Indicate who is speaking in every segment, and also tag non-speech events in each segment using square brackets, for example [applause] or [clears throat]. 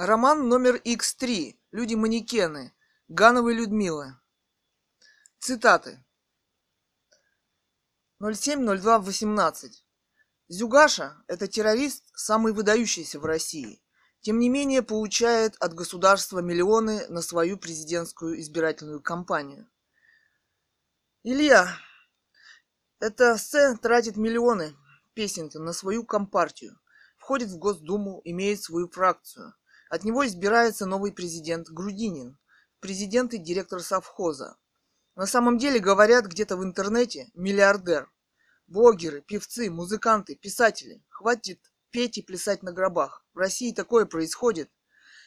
Speaker 1: Роман номер X3. Люди-манекены. Гановой Людмилы. Цитаты. 07.02.18. Зюгаша – это террорист, самый выдающийся в России. Тем не менее, получает от государства миллионы на свою президентскую избирательную кампанию. Илья, это сцен тратит миллионы песенки на свою компартию. Входит в Госдуму, имеет свою фракцию. От него избирается новый президент Грудинин, президент и директор совхоза. На самом деле, говорят где-то в интернете, миллиардер. Блогеры, певцы, музыканты, писатели. Хватит петь и плясать на гробах. В России такое происходит.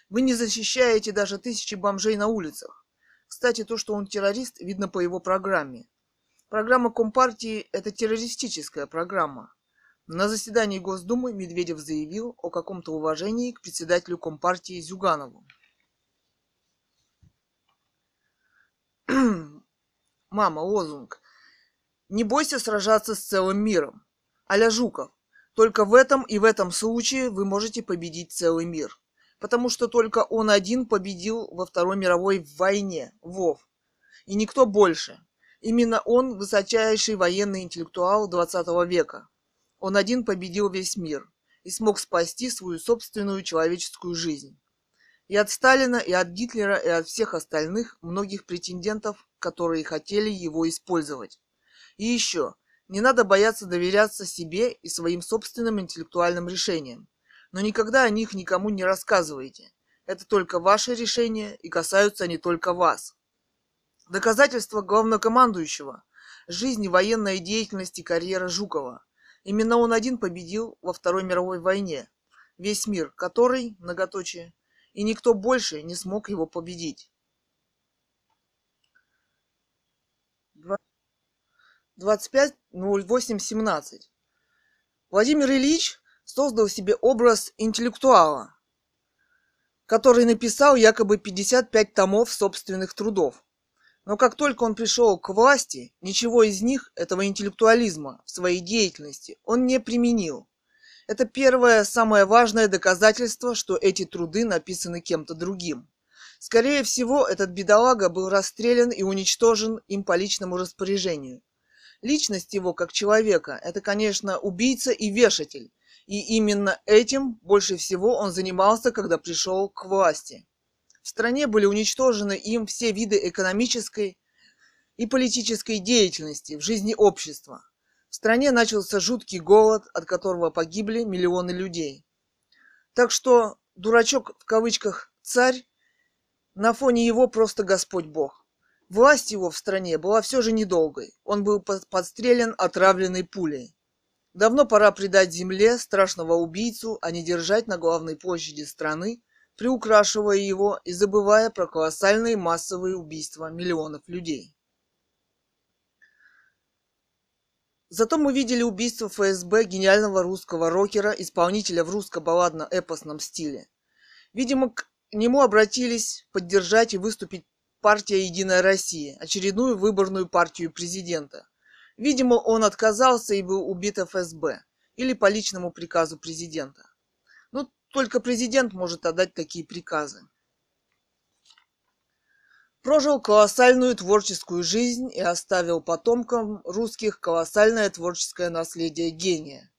Speaker 1: Вы не защищаете даже тысячи бомжей на улицах. Кстати, то, что он террорист, видно по его программе. Программа Компартии – это террористическая программа. На заседании Госдумы Медведев заявил о каком-то уважении к председателю Компартии Зюганову. [clears throat] Мама, лозунг. Не бойся сражаться с целым миром. Аля Жуков. Только в этом и в этом случае вы можете победить целый мир. Потому что только он один победил во Второй мировой войне, Вов. И никто больше. Именно он высочайший военный интеллектуал 20 века. Он один победил весь мир и смог спасти свою собственную человеческую жизнь. И от Сталина, и от Гитлера, и от всех остальных многих претендентов, которые хотели его использовать. И еще, не надо бояться доверяться себе и своим собственным интеллектуальным решениям. Но никогда о них никому не рассказывайте. Это только ваши решения, и касаются они только вас. Доказательство главнокомандующего – жизни, военной деятельности, карьера Жукова – Именно он один победил во Второй мировой войне весь мир, который, многоточие, и никто больше не смог его победить. 25.08.17 Владимир Ильич создал себе образ интеллектуала, который написал якобы 55 томов собственных трудов. Но как только он пришел к власти, ничего из них, этого интеллектуализма, в своей деятельности он не применил. Это первое, самое важное доказательство, что эти труды написаны кем-то другим. Скорее всего, этот бедолага был расстрелян и уничтожен им по личному распоряжению. Личность его как человека – это, конечно, убийца и вешатель. И именно этим больше всего он занимался, когда пришел к власти. В стране были уничтожены им все виды экономической и политической деятельности в жизни общества. В стране начался жуткий голод, от которого погибли миллионы людей. Так что дурачок в кавычках царь, на фоне его просто Господь Бог. Власть его в стране была все же недолгой. Он был подстрелен отравленной пулей. Давно пора предать земле страшного убийцу, а не держать на главной площади страны приукрашивая его и забывая про колоссальные массовые убийства миллионов людей. Зато мы видели убийство ФСБ гениального русского рокера, исполнителя в русско-балладно-эпосном стиле. Видимо, к нему обратились поддержать и выступить партия «Единая Россия», очередную выборную партию президента. Видимо, он отказался и был убит ФСБ или по личному приказу президента. Только президент может отдать такие приказы. Прожил колоссальную творческую жизнь и оставил потомкам русских колоссальное творческое наследие гения.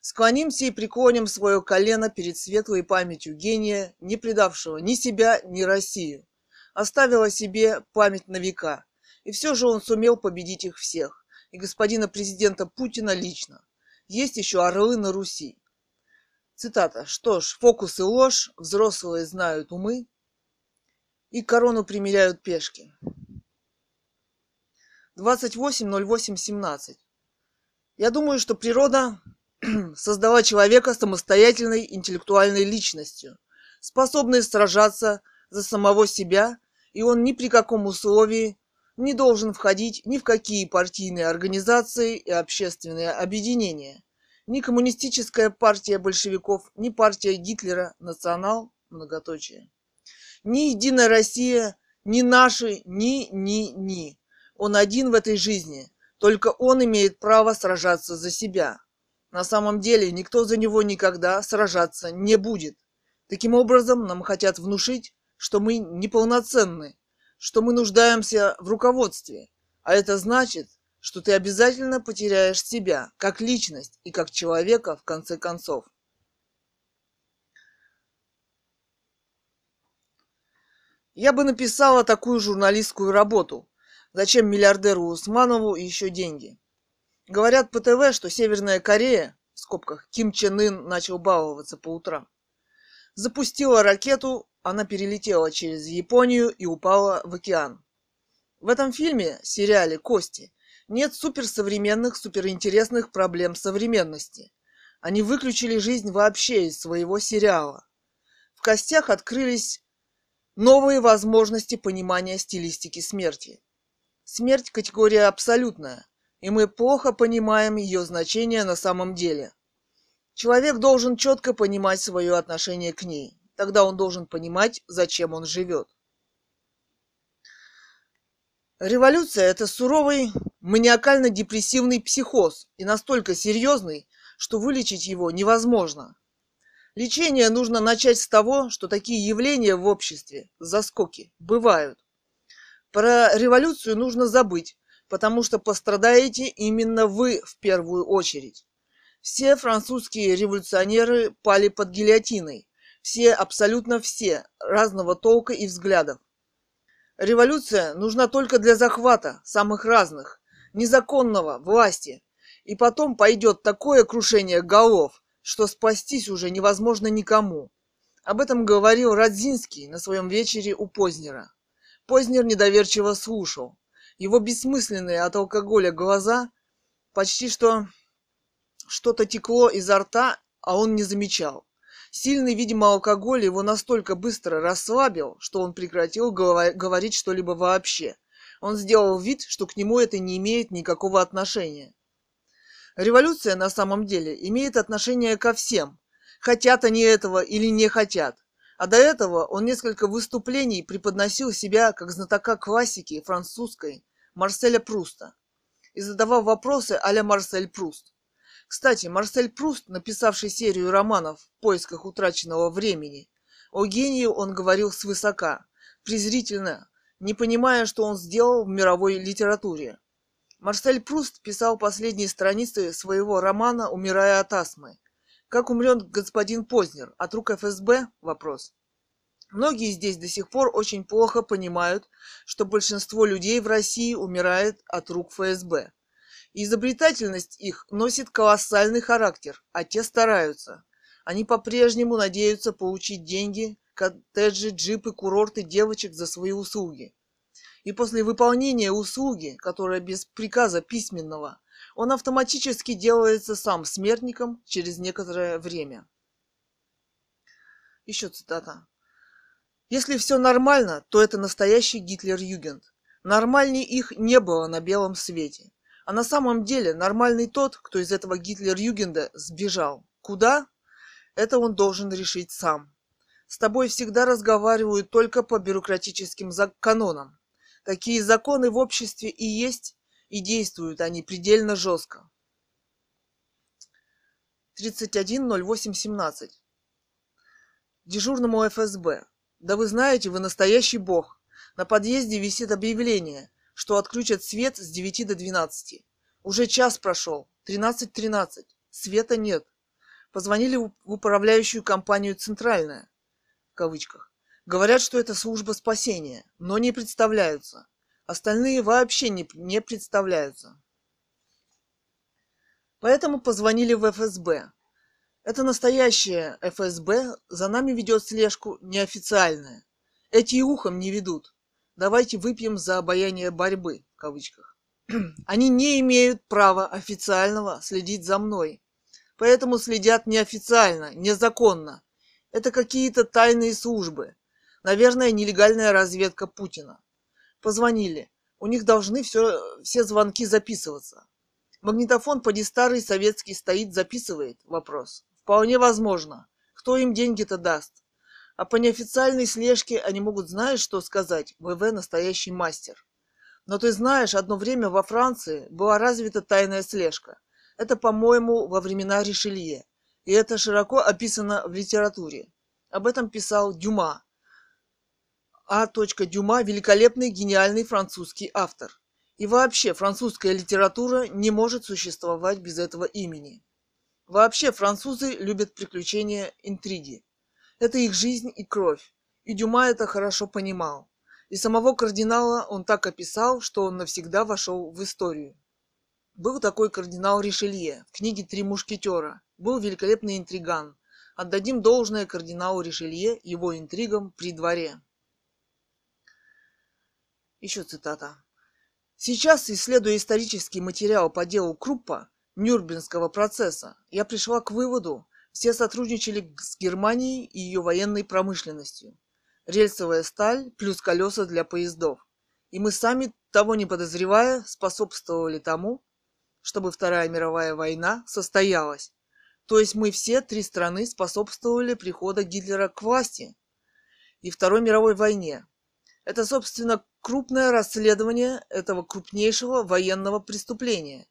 Speaker 1: Склонимся и преклоним свое колено перед светлой памятью гения, не предавшего ни себя, ни Россию. Оставил о себе память на века. И все же он сумел победить их всех. И господина президента Путина лично. Есть еще орлы на Руси. Цитата. Что ж, фокус и ложь, взрослые знают умы, и корону примеряют пешки. 28.08.17. Я думаю, что природа [clears throat] создала человека самостоятельной интеллектуальной личностью, способной сражаться за самого себя, и он ни при каком условии не должен входить ни в какие партийные организации и общественные объединения – ни коммунистическая партия большевиков, ни партия Гитлера, национал, многоточие. Ни Единая Россия, ни наши, ни, ни, ни. Он один в этой жизни. Только он имеет право сражаться за себя. На самом деле никто за него никогда сражаться не будет. Таким образом, нам хотят внушить, что мы неполноценны, что мы нуждаемся в руководстве, а это значит, что ты обязательно потеряешь себя как личность и как человека в конце концов. Я бы написала такую журналистскую работу. Зачем миллиардеру Усманову еще деньги? Говорят по ТВ, что Северная Корея, в скобках, Ким Чен Ын начал баловаться по утрам, запустила ракету, она перелетела через Японию и упала в океан. В этом фильме, сериале «Кости» нет суперсовременных, суперинтересных проблем современности. Они выключили жизнь вообще из своего сериала. В «Костях» открылись новые возможности понимания стилистики смерти. Смерть – категория абсолютная, и мы плохо понимаем ее значение на самом деле. Человек должен четко понимать свое отношение к ней. Тогда он должен понимать, зачем он живет. Революция – это суровый, маниакально-депрессивный психоз и настолько серьезный, что вылечить его невозможно. Лечение нужно начать с того, что такие явления в обществе, заскоки, бывают. Про революцию нужно забыть, потому что пострадаете именно вы в первую очередь. Все французские революционеры пали под гильотиной. Все, абсолютно все, разного толка и взглядов. Революция нужна только для захвата самых разных, незаконного, власти. И потом пойдет такое крушение голов, что спастись уже невозможно никому. Об этом говорил Радзинский на своем вечере у Познера. Познер недоверчиво слушал. Его бессмысленные от алкоголя глаза почти что что-то текло изо рта, а он не замечал. Сильный, видимо, алкоголь его настолько быстро расслабил, что он прекратил говорить что-либо вообще. Он сделал вид, что к нему это не имеет никакого отношения. Революция на самом деле имеет отношение ко всем, хотят они этого или не хотят. А до этого он несколько выступлений преподносил себя как знатока классики французской Марселя Пруста и задавал вопросы а-ля Марсель Пруст. Кстати, Марсель Пруст, написавший серию романов в поисках утраченного времени, о гении он говорил свысока, презрительно, не понимая, что он сделал в мировой литературе. Марсель Пруст писал последние страницы своего романа «Умирая от астмы». Как умрет господин Познер? От рук ФСБ? Вопрос. Многие здесь до сих пор очень плохо понимают, что большинство людей в России умирает от рук ФСБ. Изобретательность их носит колоссальный характер, а те стараются. Они по-прежнему надеются получить деньги, коттеджи, джипы, курорты девочек за свои услуги. И после выполнения услуги, которая без приказа письменного, он автоматически делается сам смертником через некоторое время. Еще цитата. Если все нормально, то это настоящий Гитлер-Югент. Нормальней их не было на белом свете. А на самом деле нормальный тот, кто из этого Гитлер-Югенда сбежал. Куда? Это он должен решить сам. С тобой всегда разговаривают только по бюрократическим канонам. Такие законы в обществе и есть, и действуют они предельно жестко. 31.08.17 Дежурному ФСБ. Да вы знаете, вы настоящий бог. На подъезде висит объявление – что отключат свет с 9 до 12. Уже час прошел. 13.13. .13. Света нет. Позвонили в управляющую компанию «Центральная». В кавычках. Говорят, что это служба спасения, но не представляются. Остальные вообще не, не представляются. Поэтому позвонили в ФСБ. Это настоящее ФСБ, за нами ведет слежку неофициальная. Эти ухом не ведут давайте выпьем за обаяние борьбы, в кавычках. Они не имеют права официального следить за мной. Поэтому следят неофициально, незаконно. Это какие-то тайные службы. Наверное, нелегальная разведка Путина. Позвонили. У них должны все, все звонки записываться. Магнитофон поди старый советский стоит, записывает? Вопрос. Вполне возможно. Кто им деньги-то даст? А по неофициальной слежке они могут знаешь, что сказать. ВВ настоящий мастер. Но ты знаешь, одно время во Франции была развита тайная слежка. Это, по-моему, во времена Ришелье. И это широко описано в литературе. Об этом писал Дюма. А. Дюма – великолепный, гениальный французский автор. И вообще, французская литература не может существовать без этого имени. Вообще, французы любят приключения, интриги. Это их жизнь и кровь. И Дюма это хорошо понимал. И самого кардинала он так описал, что он навсегда вошел в историю. Был такой кардинал Ришелье в книге «Три мушкетера». Был великолепный интриган. Отдадим должное кардиналу Ришелье его интригам при дворе. Еще цитата. Сейчас, исследуя исторический материал по делу Круппа, Нюрнбергского процесса, я пришла к выводу, все сотрудничали с Германией и ее военной промышленностью. Рельсовая сталь плюс колеса для поездов. И мы сами, того не подозревая, способствовали тому, чтобы Вторая мировая война состоялась. То есть мы все три страны способствовали приходу Гитлера к власти и Второй мировой войне. Это, собственно, крупное расследование этого крупнейшего военного преступления,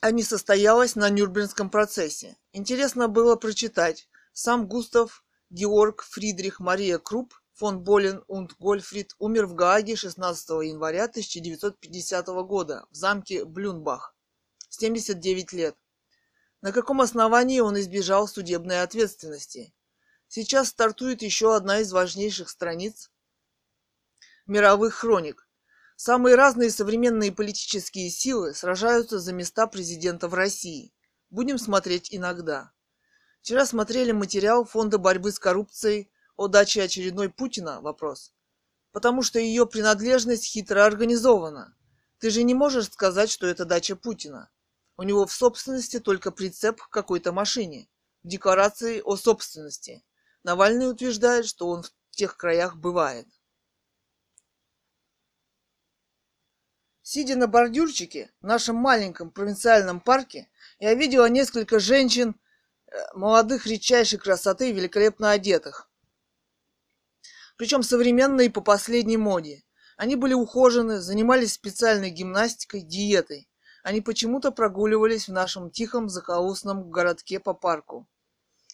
Speaker 1: а состоялось на Нюрнбергском процессе. Интересно было прочитать. Сам Густав Георг Фридрих Мария Крупп фон Болен und Гольфрид умер в Гааге 16 января 1950 года в замке Блюнбах. 79 лет. На каком основании он избежал судебной ответственности? Сейчас стартует еще одна из важнейших страниц мировых хроник. Самые разные современные политические силы сражаются за места президента в России. Будем смотреть иногда. Вчера смотрели материал Фонда борьбы с коррупцией о даче очередной Путина вопрос. Потому что ее принадлежность хитро организована. Ты же не можешь сказать, что это дача Путина. У него в собственности только прицеп к какой-то машине. Декларации о собственности. Навальный утверждает, что он в тех краях бывает. Сидя на бордюрчике в нашем маленьком провинциальном парке, я видела несколько женщин, молодых редчайшей красоты и великолепно одетых. Причем современные по последней моде. Они были ухожены, занимались специальной гимнастикой, диетой. Они почему-то прогуливались в нашем тихом захолустном городке по парку.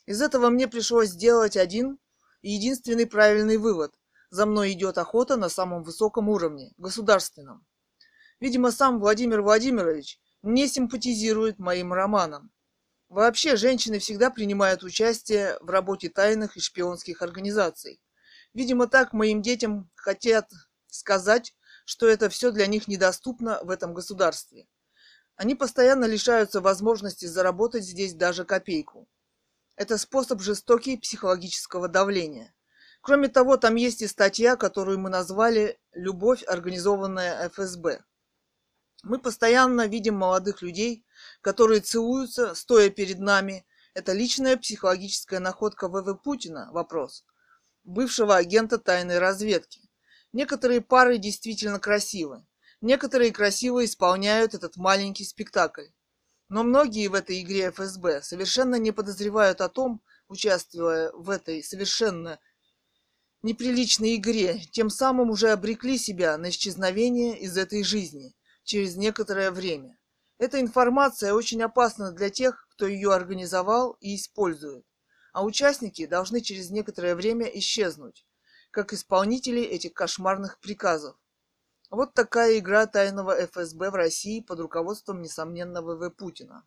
Speaker 1: Из этого мне пришлось сделать один и единственный правильный вывод. За мной идет охота на самом высоком уровне, государственном. Видимо, сам Владимир Владимирович не симпатизирует моим романам. Вообще, женщины всегда принимают участие в работе тайных и шпионских организаций. Видимо, так моим детям хотят сказать, что это все для них недоступно в этом государстве. Они постоянно лишаются возможности заработать здесь даже копейку. Это способ жестокий психологического давления. Кроме того, там есть и статья, которую мы назвали «Любовь, организованная ФСБ». Мы постоянно видим молодых людей, которые целуются, стоя перед нами. Это личная психологическая находка ВВ Путина? Вопрос. Бывшего агента тайной разведки. Некоторые пары действительно красивы. Некоторые красиво исполняют этот маленький спектакль. Но многие в этой игре ФСБ совершенно не подозревают о том, участвуя в этой совершенно неприличной игре, тем самым уже обрекли себя на исчезновение из этой жизни через некоторое время. Эта информация очень опасна для тех, кто ее организовал и использует, а участники должны через некоторое время исчезнуть, как исполнители этих кошмарных приказов. Вот такая игра тайного ФСБ в России под руководством, несомненно, ВВ Путина.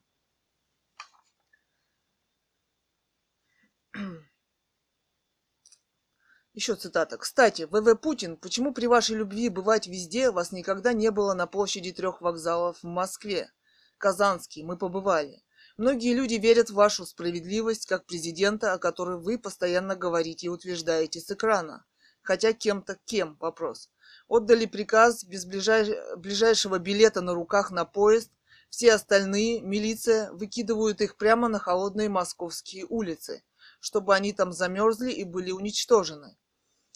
Speaker 1: Еще цитата. Кстати, ВВ Путин, почему при вашей любви бывать везде вас никогда не было на площади трех вокзалов в Москве? Казанский, мы побывали. Многие люди верят в вашу справедливость как президента, о которой вы постоянно говорите и утверждаете с экрана. Хотя кем-то кем вопрос. Отдали приказ без ближай... ближайшего билета на руках на поезд. Все остальные, милиция, выкидывают их прямо на холодные московские улицы, чтобы они там замерзли и были уничтожены.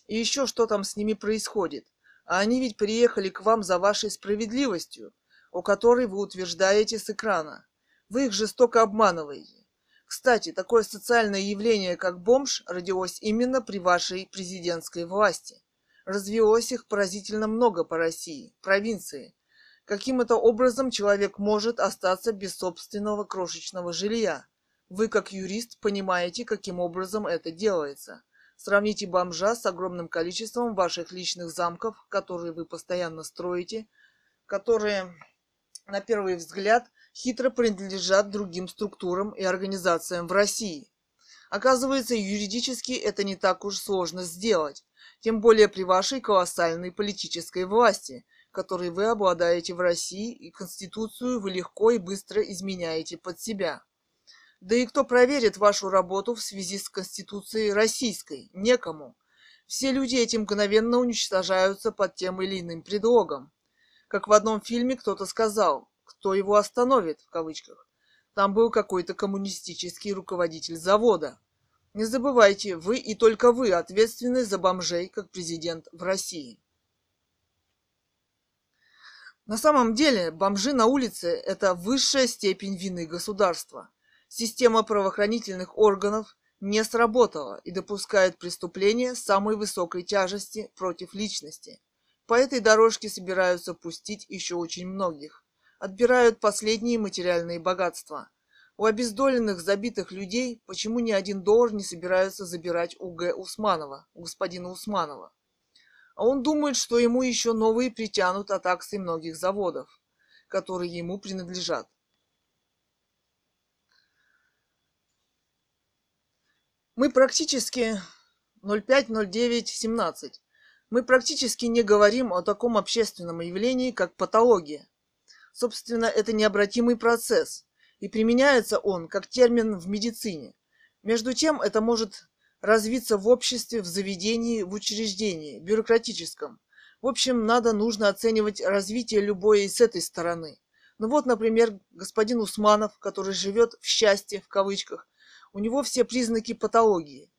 Speaker 1: И еще что там с ними происходит? А они ведь приехали к вам за вашей справедливостью, о которой вы утверждаете с экрана. Вы их жестоко обманываете. Кстати, такое социальное явление, как бомж, родилось именно при вашей президентской власти. Развелось их поразительно много по России, провинции. Каким это образом человек может остаться без собственного крошечного жилья? Вы, как юрист, понимаете, каким образом это делается. Сравните бомжа с огромным количеством ваших личных замков, которые вы постоянно строите, которые, на первый взгляд, хитро принадлежат другим структурам и организациям в России. Оказывается, юридически это не так уж сложно сделать, тем более при вашей колоссальной политической власти, которой вы обладаете в России, и Конституцию вы легко и быстро изменяете под себя. Да и кто проверит вашу работу в связи с Конституцией российской? Некому. Все люди этим мгновенно уничтожаются под тем или иным предлогом. Как в одном фильме кто-то сказал, кто его остановит, в кавычках. Там был какой-то коммунистический руководитель завода. Не забывайте, вы и только вы ответственны за бомжей, как президент в России. На самом деле, бомжи на улице – это высшая степень вины государства – Система правоохранительных органов не сработала и допускает преступления самой высокой тяжести против личности. По этой дорожке собираются пустить еще очень многих. Отбирают последние материальные богатства. У обездоленных, забитых людей почему ни один доллар не собираются забирать у Г. Усманова, у господина Усманова? А он думает, что ему еще новые притянут от акций многих заводов, которые ему принадлежат. Мы практически 05-09-17. Мы практически не говорим о таком общественном явлении, как патология. Собственно, это необратимый процесс, и применяется он как термин в медицине. Между тем, это может развиться в обществе, в заведении, в учреждении, бюрократическом. В общем, надо, нужно оценивать развитие любое и с этой стороны. Ну вот, например, господин Усманов, который живет в счастье, в кавычках, у него все признаки патологии.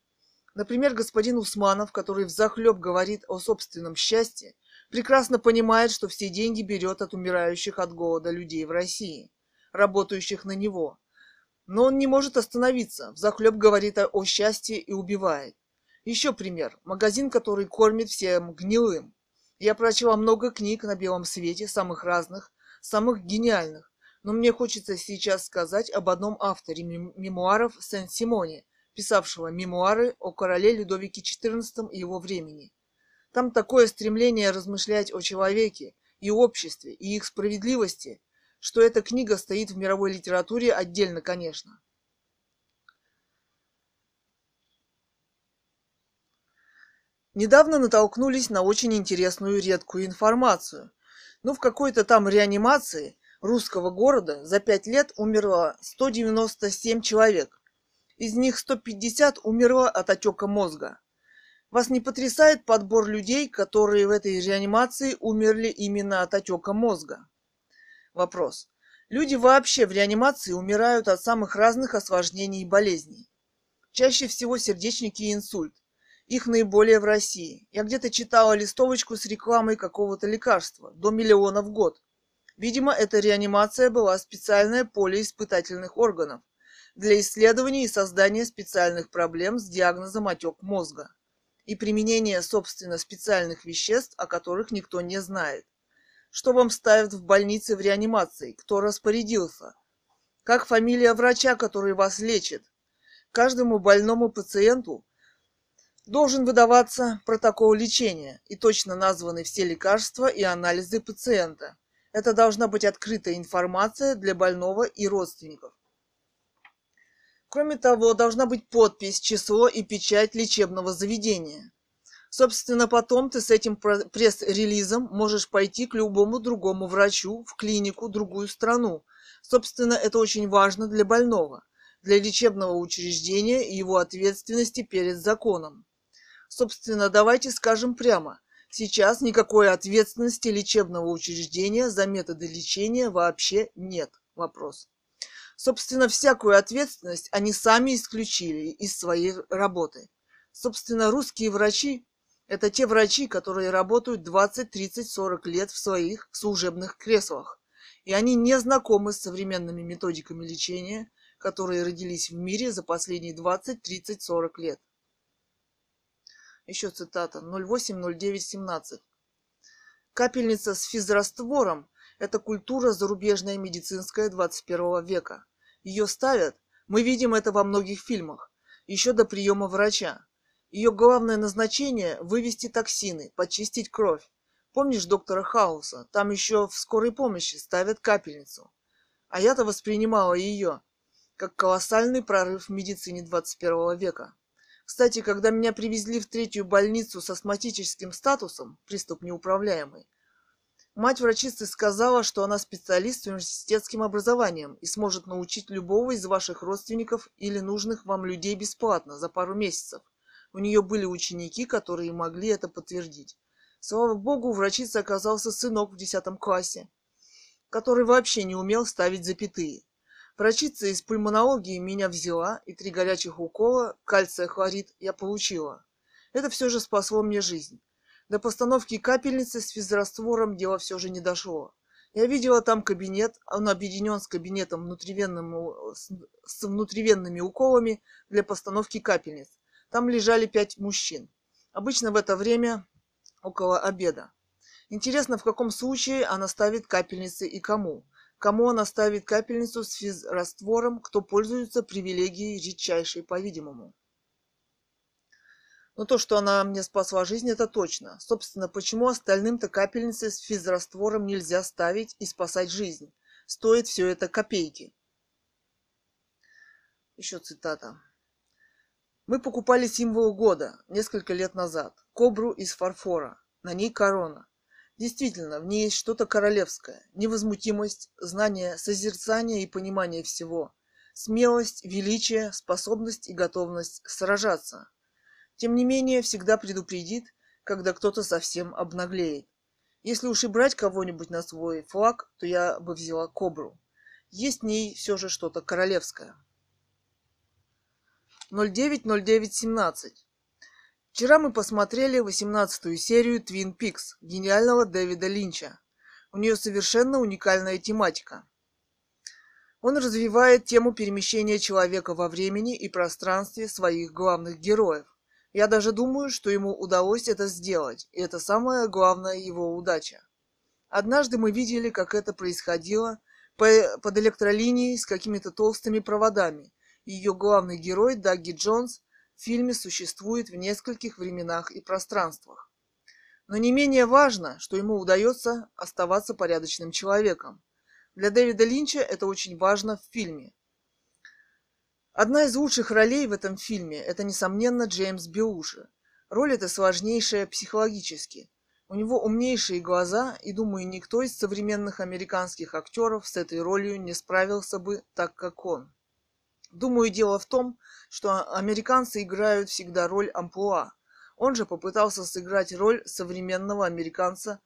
Speaker 1: Например, господин Усманов, который взахлеб говорит о собственном счастье, прекрасно понимает, что все деньги берет от умирающих от голода людей в России, работающих на него. Но он не может остановиться, взахлеб говорит о, о счастье и убивает. Еще пример. Магазин, который кормит всем гнилым. Я прочла много книг на белом свете, самых разных, самых гениальных. Но мне хочется сейчас сказать об одном авторе мемуаров Сен-Симоне, писавшего мемуары о короле Людовике XIV и его времени. Там такое стремление размышлять о человеке и обществе, и их справедливости, что эта книга стоит в мировой литературе отдельно, конечно. Недавно натолкнулись на очень интересную редкую информацию. Ну, в какой-то там реанимации русского города за пять лет умерло 197 человек. Из них 150 умерло от отека мозга. Вас не потрясает подбор людей, которые в этой реанимации умерли именно от отека мозга? Вопрос. Люди вообще в реанимации умирают от самых разных осложнений и болезней. Чаще всего сердечники и инсульт. Их наиболее в России. Я где-то читала листовочку с рекламой какого-то лекарства. До миллиона в год. Видимо, эта реанимация была специальное поле испытательных органов для исследования и создания специальных проблем с диагнозом отек мозга и применения, собственно, специальных веществ, о которых никто не знает. Что вам ставят в больнице в реанимации? Кто распорядился? Как фамилия врача, который вас лечит? Каждому больному пациенту должен выдаваться протокол лечения и точно названы все лекарства и анализы пациента. Это должна быть открытая информация для больного и родственников. Кроме того, должна быть подпись, число и печать лечебного заведения. Собственно, потом ты с этим пресс-релизом можешь пойти к любому другому врачу в клинику, другую страну. Собственно, это очень важно для больного, для лечебного учреждения и его ответственности перед законом. Собственно, давайте скажем прямо, Сейчас никакой ответственности лечебного учреждения за методы лечения вообще нет. Вопрос. Собственно, всякую ответственность они сами исключили из своей работы. Собственно, русские врачи – это те врачи, которые работают 20, 30, 40 лет в своих служебных креслах. И они не знакомы с современными методиками лечения, которые родились в мире за последние 20, 30, 40 лет. Еще цитата. 080917. Капельница с физраствором – это культура зарубежная медицинская 21 века. Ее ставят, Мы видим это во многих фильмах, еще до приема врача. Ее главное назначение – вывести токсины, почистить кровь. Помнишь доктора Хауса? Там еще в скорой помощи ставят капельницу. А я-то воспринимала ее как колоссальный прорыв в медицине 21 века. Кстати, когда меня привезли в третью больницу с астматическим статусом, приступ неуправляемый, мать врачицы сказала, что она специалист с университетским образованием и сможет научить любого из ваших родственников или нужных вам людей бесплатно за пару месяцев. У нее были ученики, которые могли это подтвердить. Слава богу, врачица оказался сынок в десятом классе, который вообще не умел ставить запятые. Врачица из пульмонологии меня взяла, и три горячих укола, кальция хлорид, я получила. Это все же спасло мне жизнь. До постановки капельницы с физраствором дело все же не дошло. Я видела там кабинет, он объединен с кабинетом внутривенным, с внутривенными уколами для постановки капельниц. Там лежали пять мужчин. Обычно в это время около обеда. Интересно, в каком случае она ставит капельницы и кому. Кому она ставит капельницу с физраствором, кто пользуется привилегией редчайшей, по-видимому. Но то, что она мне спасла жизнь, это точно. Собственно, почему остальным-то капельницы с физраствором нельзя ставить и спасать жизнь? Стоит все это копейки. Еще цитата. Мы покупали символ года несколько лет назад. Кобру из фарфора. На ней корона. Действительно, в ней есть что-то королевское, невозмутимость, знание, созерцание и понимание всего, смелость, величие, способность и готовность сражаться. Тем не менее, всегда предупредит, когда кто-то совсем обнаглеет. Если уж и брать кого-нибудь на свой флаг, то я бы взяла кобру. Есть в ней все же что-то королевское. 090917 Вчера мы посмотрели 18-ю серию Twin Peaks гениального Дэвида Линча. У нее совершенно уникальная тематика. Он развивает тему перемещения человека во времени и пространстве своих главных героев. Я даже думаю, что ему удалось это сделать, и это самая главная его удача. Однажды мы видели, как это происходило под электролинией с какими-то толстыми проводами. Ее главный герой Дагги Джонс фильме существует в нескольких временах и пространствах. Но не менее важно, что ему удается оставаться порядочным человеком. Для Дэвида Линча это очень важно в фильме. Одна из лучших ролей в этом фильме – это, несомненно, Джеймс Биуши. Роль эта сложнейшая психологически. У него умнейшие глаза, и, думаю, никто из современных американских актеров с этой ролью не справился бы так, как он. Думаю, дело в том, что американцы играют всегда роль амплуа. Он же попытался сыграть роль современного американца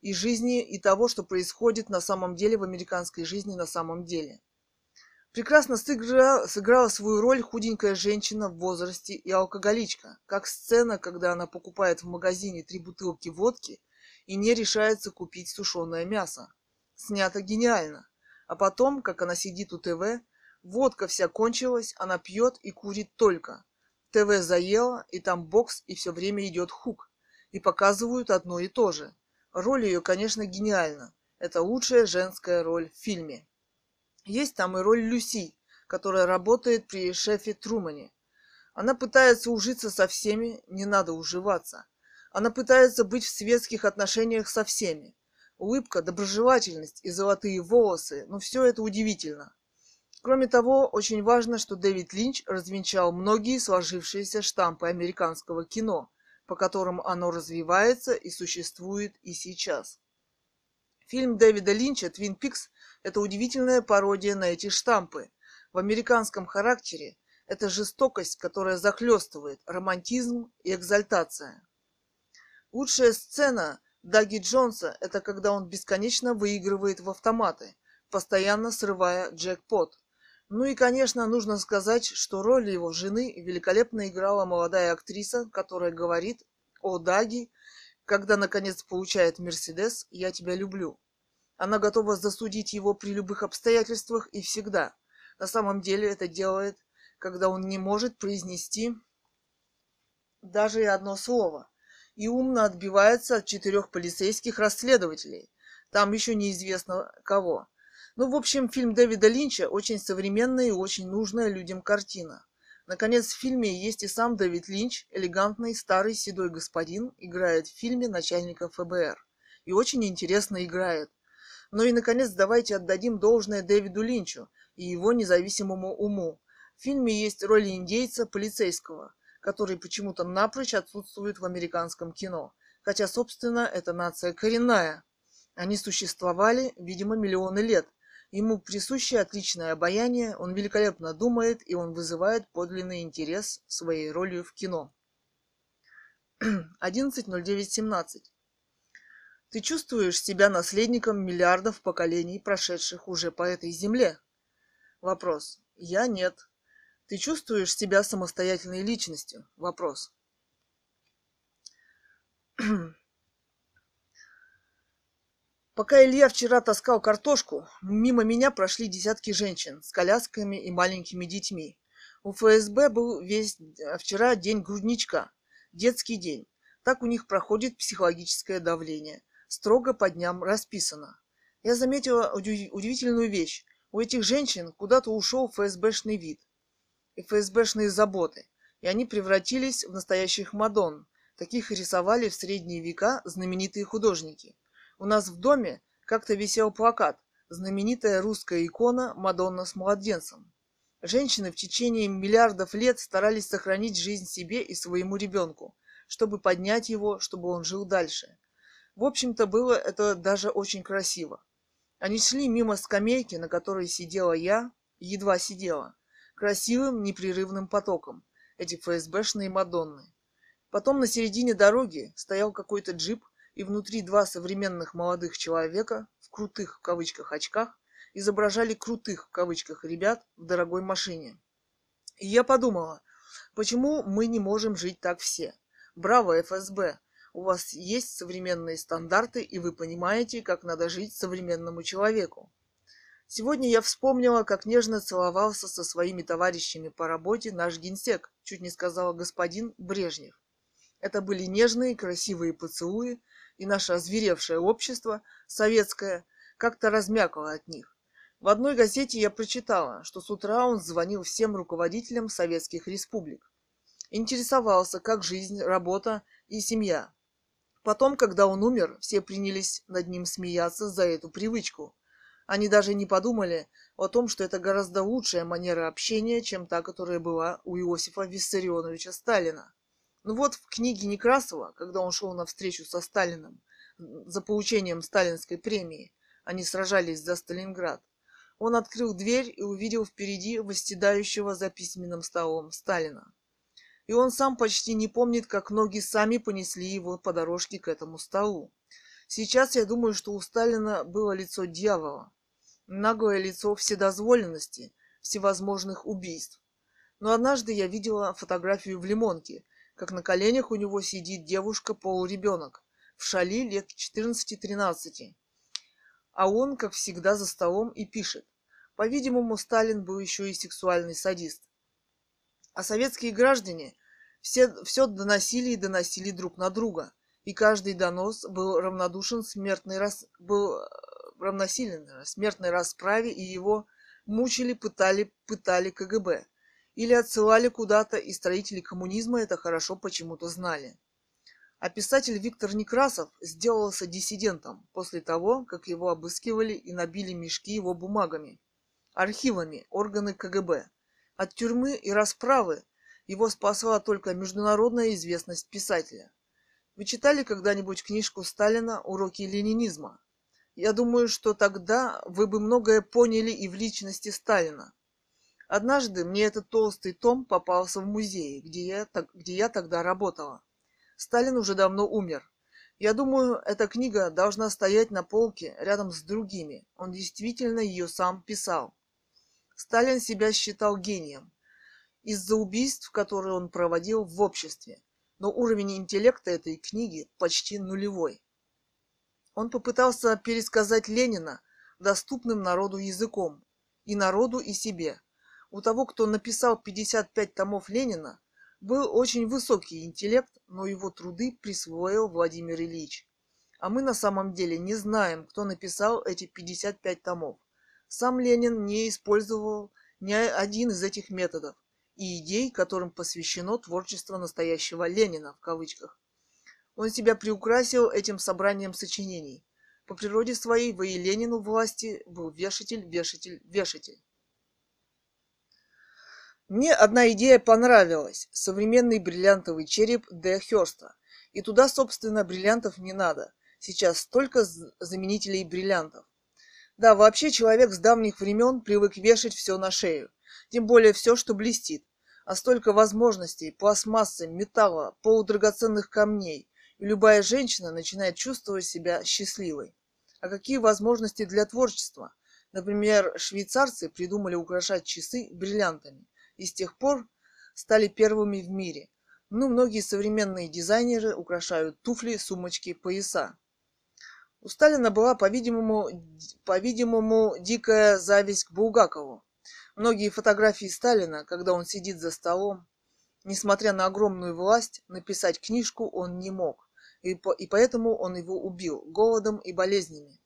Speaker 1: и жизни, и того, что происходит на самом деле в американской жизни на самом деле. Прекрасно сыграла, сыграла свою роль худенькая женщина в возрасте и алкоголичка, как сцена, когда она покупает в магазине три бутылки водки и не решается купить сушеное мясо. Снято гениально. А потом, как она сидит у ТВ, Водка вся кончилась, она пьет и курит только. ТВ заело, и там бокс, и все время идет хук. И показывают одно и то же. Роль ее, конечно, гениальна. Это лучшая женская роль в фильме. Есть там и роль Люси, которая работает при шефе Трумане. Она пытается ужиться со всеми, не надо уживаться. Она пытается быть в светских отношениях со всеми. Улыбка, доброжелательность и золотые волосы, ну все это удивительно. Кроме того, очень важно, что Дэвид Линч развенчал многие сложившиеся штампы американского кино, по которым оно развивается и существует и сейчас. Фильм Дэвида Линча «Твин Пикс» – это удивительная пародия на эти штампы. В американском характере это жестокость, которая захлестывает, романтизм и экзальтация. Лучшая сцена Даги Джонса – это когда он бесконечно выигрывает в автоматы, постоянно срывая джекпот – ну и, конечно, нужно сказать, что роль его жены великолепно играла молодая актриса, которая говорит о Даги, когда наконец получает Мерседес «Я тебя люблю». Она готова засудить его при любых обстоятельствах и всегда. На самом деле это делает, когда он не может произнести даже и одно слово. И умно отбивается от четырех полицейских расследователей. Там еще неизвестно кого. Ну, в общем, фильм Дэвида Линча очень современная и очень нужная людям картина. Наконец, в фильме есть и сам Дэвид Линч, элегантный старый седой господин, играет в фильме начальника ФБР. И очень интересно играет. Ну и, наконец, давайте отдадим должное Дэвиду Линчу и его независимому уму. В фильме есть роли индейца, полицейского, который почему-то напрочь отсутствует в американском кино. Хотя, собственно, эта нация коренная. Они существовали, видимо, миллионы лет. Ему присуще отличное обаяние, он великолепно думает, и он вызывает подлинный интерес своей ролью в кино. [clears throat] 11.09.17 ты чувствуешь себя наследником миллиардов поколений, прошедших уже по этой земле? Вопрос. Я нет. Ты чувствуешь себя самостоятельной личностью? Вопрос. [clears throat] Пока Илья вчера таскал картошку, мимо меня прошли десятки женщин с колясками и маленькими детьми. У ФСБ был весь э, вчера день грудничка, детский день. Так у них проходит психологическое давление – строго по дням расписано. Я заметила удивительную вещь. У этих женщин куда-то ушел ФСБшный вид и ФСБшные заботы, и они превратились в настоящих Мадон. Таких рисовали в средние века знаменитые художники. У нас в доме как-то висел плакат «Знаменитая русская икона Мадонна с младенцем». Женщины в течение миллиардов лет старались сохранить жизнь себе и своему ребенку, чтобы поднять его, чтобы он жил дальше. В общем-то, было это даже очень красиво. Они шли мимо скамейки, на которой сидела я, едва сидела, красивым непрерывным потоком, эти ФСБшные Мадонны. Потом на середине дороги стоял какой-то джип, и внутри два современных молодых человека в крутых в кавычках очках изображали крутых в кавычках ребят в дорогой машине. И я подумала, почему мы не можем жить так все? Браво, ФСБ! у вас есть современные стандарты, и вы понимаете, как надо жить современному человеку. Сегодня я вспомнила, как нежно целовался со своими товарищами по работе наш генсек, чуть не сказала господин Брежнев. Это были нежные, красивые поцелуи, и наше озверевшее общество, советское, как-то размякало от них. В одной газете я прочитала, что с утра он звонил всем руководителям советских республик. Интересовался, как жизнь, работа и семья. Потом, когда он умер, все принялись над ним смеяться за эту привычку. Они даже не подумали о том, что это гораздо лучшая манера общения, чем та, которая была у Иосифа Виссарионовича Сталина. Ну вот в книге Некрасова, когда он шел на встречу со Сталиным за получением сталинской премии, они сражались за Сталинград, он открыл дверь и увидел впереди восседающего за письменным столом Сталина и он сам почти не помнит, как ноги сами понесли его по дорожке к этому столу. Сейчас я думаю, что у Сталина было лицо дьявола, наглое лицо вседозволенности, всевозможных убийств. Но однажды я видела фотографию в Лимонке, как на коленях у него сидит девушка-полуребенок, в шали лет 14-13. А он, как всегда, за столом и пишет. По-видимому, Сталин был еще и сексуальный садист. А советские граждане все, все доносили и доносили друг на друга. И каждый донос был равнодушен смертной рас... был э, равносилен смертной расправе, и его мучили, пытали, пытали КГБ. Или отсылали куда-то, и строители коммунизма это хорошо почему-то знали. А писатель Виктор Некрасов сделался диссидентом после того, как его обыскивали и набили мешки его бумагами, архивами органы КГБ. От тюрьмы и расправы его спасла только международная известность писателя. Вы читали когда-нибудь книжку Сталина «Уроки ленинизма»? Я думаю, что тогда вы бы многое поняли и в личности Сталина. Однажды мне этот толстый том попался в музее, где я, где я тогда работала. Сталин уже давно умер. Я думаю, эта книга должна стоять на полке рядом с другими. Он действительно ее сам писал. Сталин себя считал гением из-за убийств, которые он проводил в обществе, но уровень интеллекта этой книги почти нулевой. Он попытался пересказать Ленина доступным народу языком, и народу, и себе. У того, кто написал 55 томов Ленина, был очень высокий интеллект, но его труды присвоил Владимир Ильич. А мы на самом деле не знаем, кто написал эти 55 томов. Сам Ленин не использовал ни один из этих методов и идей, которым посвящено творчество настоящего Ленина в кавычках. Он себя приукрасил этим собранием сочинений. По природе своей во и Ленину власти был вешатель, вешатель, вешатель. Мне одна идея понравилась – современный бриллиантовый череп Д. Хёрста. И туда, собственно, бриллиантов не надо. Сейчас столько заменителей бриллиантов. Да, вообще человек с давних времен привык вешать все на шею. Тем более все, что блестит. А столько возможностей, пластмассы, металла, полудрагоценных камней. И любая женщина начинает чувствовать себя счастливой. А какие возможности для творчества? Например, швейцарцы придумали украшать часы бриллиантами. И с тех пор стали первыми в мире. Ну, многие современные дизайнеры украшают туфли, сумочки, пояса. У Сталина была, по-видимому, по-видимому, дикая зависть к Булгакову. Многие фотографии Сталина, когда он сидит за столом, несмотря на огромную власть, написать книжку он не мог, и, по, и поэтому он его убил голодом и болезнями.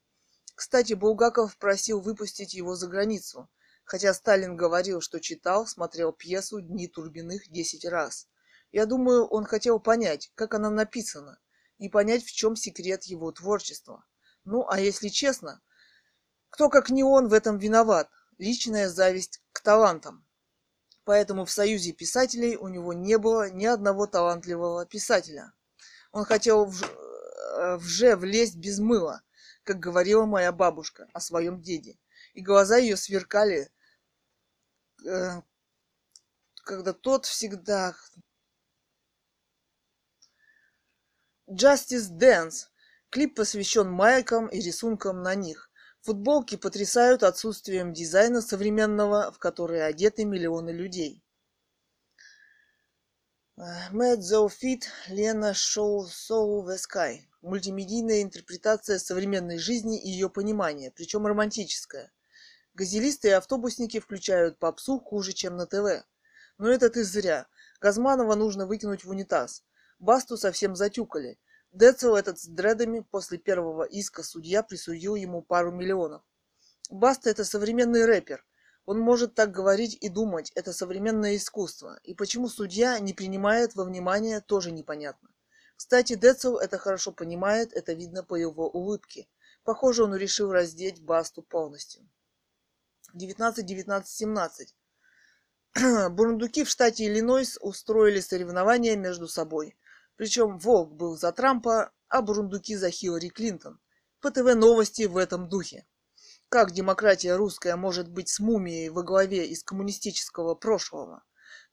Speaker 1: Кстати, Булгаков просил выпустить его за границу, хотя Сталин говорил, что читал, смотрел пьесу «Дни Турбиных» десять раз. Я думаю, он хотел понять, как она написана, и понять, в чем секрет его творчества. Ну, а если честно, кто как не он в этом виноват? Личная зависть к талантам. Поэтому в Союзе писателей у него не было ни одного талантливого писателя. Он хотел в, э, вже влезть без мыла, как говорила моя бабушка о своем деде. И глаза ее сверкали, когда тот всегда... Justice Dance Клип посвящен майкам и рисункам на них. Футболки потрясают отсутствием дизайна современного, в который одеты миллионы людей. Mad Zoe Fit, Лена Шоу the Sky. Мультимедийная интерпретация современной жизни и ее понимания, причем романтическая. Газелисты и автобусники включают попсу хуже, чем на ТВ. Но это ты зря. Газманова нужно выкинуть в унитаз. Басту совсем затюкали. Децл этот с дредами после первого иска судья присудил ему пару миллионов. Баста это современный рэпер. Он может так говорить и думать, это современное искусство. И почему судья не принимает во внимание, тоже непонятно. Кстати, Децл это хорошо понимает, это видно по его улыбке. Похоже, он решил раздеть Басту полностью. 19-19-17. [clears throat] Бурундуки в штате Иллинойс устроили соревнования между собой. Причем Волк был за Трампа, а Бурундуки за Хиллари Клинтон. По ТВ новости в этом духе. Как демократия русская может быть с мумией во главе из коммунистического прошлого?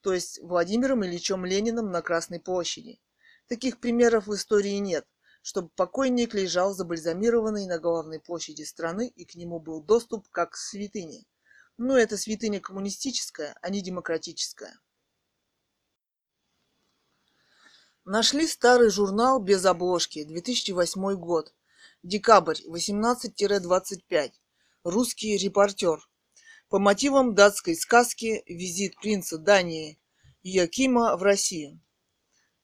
Speaker 1: То есть Владимиром Ильичем Лениным на Красной площади. Таких примеров в истории нет, чтобы покойник лежал забальзамированный на главной площади страны и к нему был доступ как к святыне. Но это святыня коммунистическая, а не демократическая. Нашли старый журнал без обложки, 2008 год. Декабрь, 18-25. Русский репортер. По мотивам датской сказки «Визит принца Дании Якима в Россию».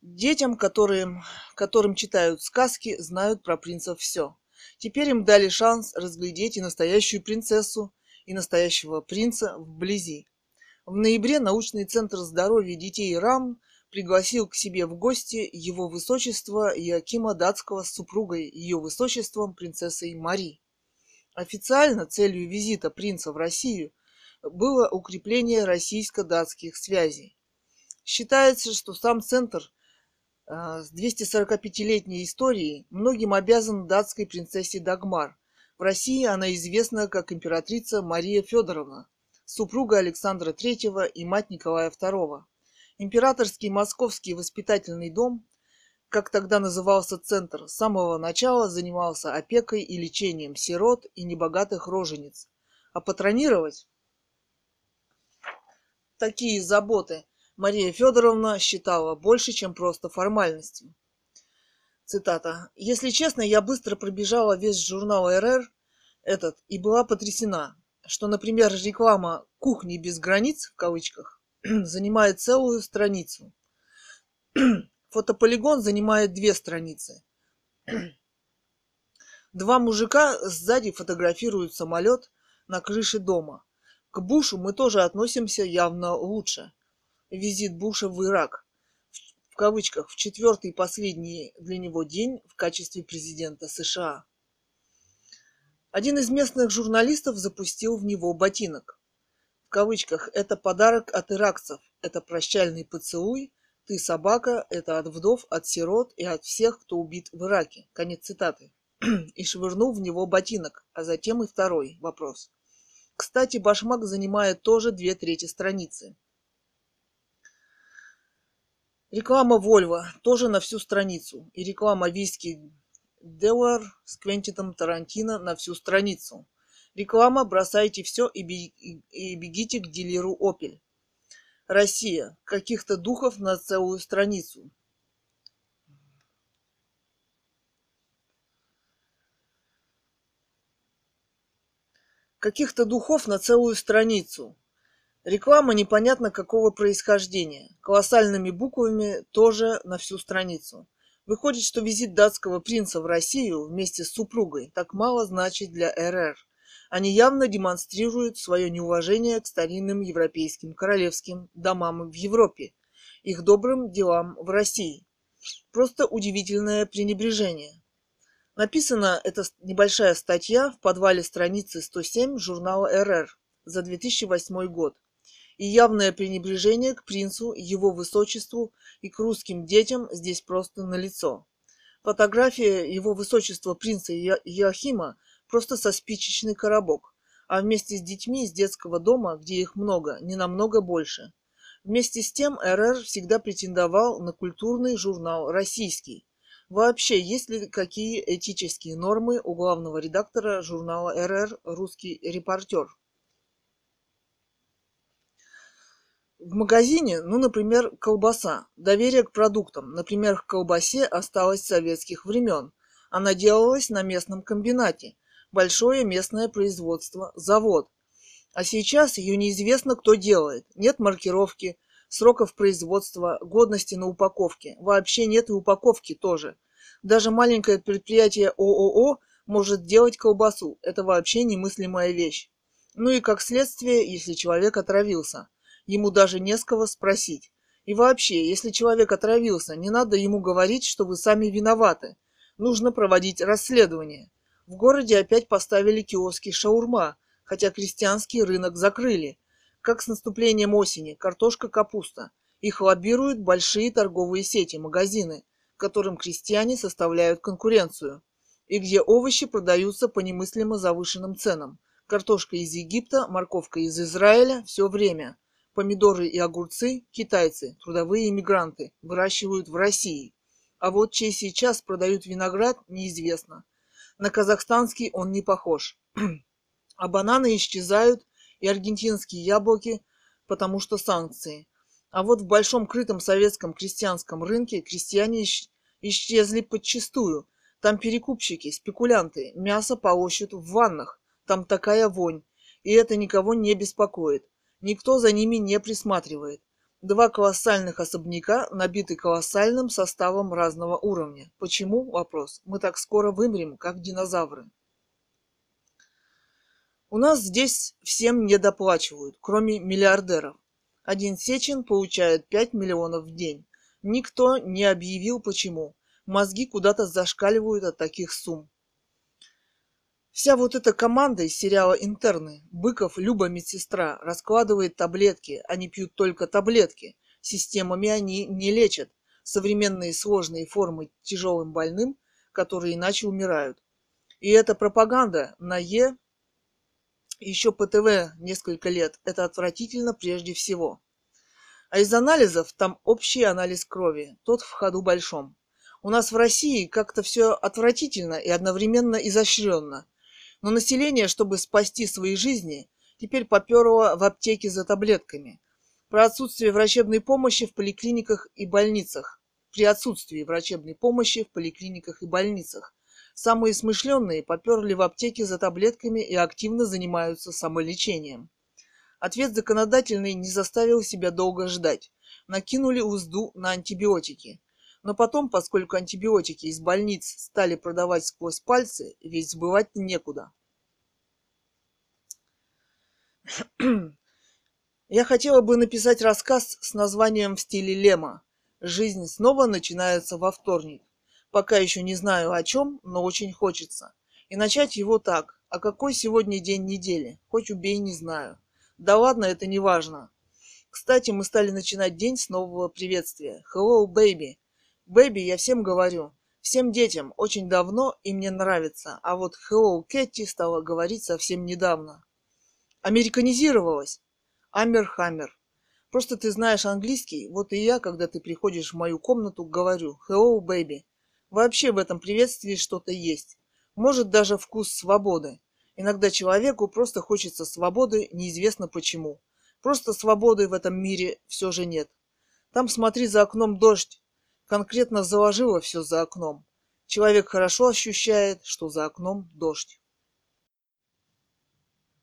Speaker 1: Детям, которым, которым читают сказки, знают про принцев все. Теперь им дали шанс разглядеть и настоящую принцессу, и настоящего принца вблизи. В ноябре научный центр здоровья детей РАМ пригласил к себе в гости его высочество Якима Датского с супругой, ее высочеством принцессой Мари. Официально целью визита принца в Россию было укрепление российско-датских связей. Считается, что сам центр с 245-летней историей многим обязан датской принцессе Дагмар. В России она известна как императрица Мария Федоровна, супруга Александра III и мать Николая II. Императорский Московский воспитательный дом, как тогда назывался центр, с самого начала занимался опекой и лечением сирот и небогатых рожениц. А патронировать такие заботы Мария Федоровна считала больше, чем просто формальностью. Цитата. «Если честно, я быстро пробежала весь журнал РР этот и была потрясена, что, например, реклама «кухни без границ» в кавычках [clears throat] занимает целую страницу. [clears throat] Фотополигон занимает две страницы. [clears throat] Два мужика сзади фотографируют самолет, на крыше дома. К Бушу мы тоже относимся явно лучше. Визит Буша в Ирак, в кавычках, в четвертый и последний для него день в качестве президента США. Один из местных журналистов запустил в него ботинок. В кавычках «это подарок от иракцев, это прощальный поцелуй, ты собака, это от вдов, от сирот и от всех, кто убит в Ираке». Конец цитаты. [clears throat] и швырнул в него ботинок, а затем и второй вопрос. Кстати, башмак занимает тоже две трети страницы. Реклама Volvo тоже на всю страницу. И реклама виски Делар с Квентином Тарантино на всю страницу. Реклама «Бросайте все и бегите к дилеру Opel». Россия. Каких-то духов на целую страницу. каких-то духов на целую страницу. Реклама непонятно какого происхождения. Колоссальными буквами тоже на всю страницу. Выходит, что визит датского принца в Россию вместе с супругой так мало значит для РР. Они явно демонстрируют свое неуважение к старинным европейским королевским домам в Европе, их добрым делам в России. Просто удивительное пренебрежение. Написана эта небольшая статья в подвале страницы 107 журнала РР за 2008 год. И явное пренебрежение к принцу, его высочеству и к русским детям здесь просто налицо. Фотография его высочества принца Иоахима просто со спичечный коробок, а вместе с детьми из детского дома, где их много, не намного больше. Вместе с тем РР всегда претендовал на культурный журнал «Российский», Вообще, есть ли какие этические нормы у главного редактора журнала РР «Русский репортер»? В магазине, ну, например, колбаса. Доверие к продуктам. Например, к колбасе осталось советских времен. Она делалась на местном комбинате. Большое местное производство, завод. А сейчас ее неизвестно, кто делает. Нет маркировки, сроков производства, годности на упаковке. Вообще нет и упаковки тоже. Даже маленькое предприятие ООО может делать колбасу. Это вообще немыслимая вещь. Ну и как следствие, если человек отравился. Ему даже не с кого спросить. И вообще, если человек отравился, не надо ему говорить, что вы сами виноваты. Нужно проводить расследование. В городе опять поставили киоски шаурма, хотя крестьянский рынок закрыли. Как с наступлением осени, картошка-капуста. Их лоббируют большие торговые сети, магазины которым крестьяне составляют конкуренцию, и где овощи продаются по немыслимо завышенным ценам. Картошка из Египта, морковка из Израиля – все время. Помидоры и огурцы – китайцы, трудовые иммигранты, выращивают в России. А вот чей сейчас продают виноград – неизвестно. На казахстанский он не похож. [clears throat] а бананы исчезают, и аргентинские яблоки, потому что санкции. А вот в большом крытом советском крестьянском рынке крестьяне исчезли подчистую. Там перекупщики, спекулянты, мясо полощут в ваннах. Там такая вонь. И это никого не беспокоит. Никто за ними не присматривает. Два колоссальных особняка набиты колоссальным составом разного уровня. Почему? Вопрос. Мы так скоро вымрем, как динозавры. У нас здесь всем не доплачивают, кроме миллиардеров. Один Сечин получает 5 миллионов в день. Никто не объявил почему. Мозги куда-то зашкаливают от таких сумм. Вся вот эта команда из сериала «Интерны», Быков, Люба, медсестра, раскладывает таблетки, они пьют только таблетки. Системами они не лечат. Современные сложные формы тяжелым больным, которые иначе умирают. И эта пропаганда на Е, еще по ТВ несколько лет, это отвратительно прежде всего. А из анализов там общий анализ крови, тот в ходу большом. У нас в России как-то все отвратительно и одновременно изощренно. Но население, чтобы спасти свои жизни, теперь поперло в аптеки за таблетками. Про отсутствие врачебной помощи в поликлиниках и больницах. При отсутствии врачебной помощи в поликлиниках и больницах. Самые смышленные поперли в аптеки за таблетками и активно занимаются самолечением. Ответ законодательный не заставил себя долго ждать. Накинули узду на антибиотики. Но потом, поскольку антибиотики из больниц стали продавать сквозь пальцы, ведь сбывать некуда. [clears throat] Я хотела бы написать рассказ с названием в стиле Лема. Жизнь снова начинается во вторник. Пока еще не знаю о чем, но очень хочется. И начать его так. А какой сегодня день недели? Хоть убей, не знаю. Да ладно, это не важно. Кстати, мы стали начинать день с нового приветствия. Hello, baby. Baby, я всем говорю. Всем детям очень давно и мне нравится. А вот Hello, Кэти стала говорить совсем недавно. Американизировалась. Аммер-хаммер. Просто ты знаешь английский, вот и я, когда ты приходишь в мою комнату, говорю «Hello, baby». Вообще в этом приветствии что-то есть. Может даже вкус свободы. Иногда человеку просто хочется свободы, неизвестно почему. Просто свободы в этом мире все же нет. Там смотри за окном дождь. Конкретно заложило все за окном. Человек хорошо ощущает, что за окном дождь.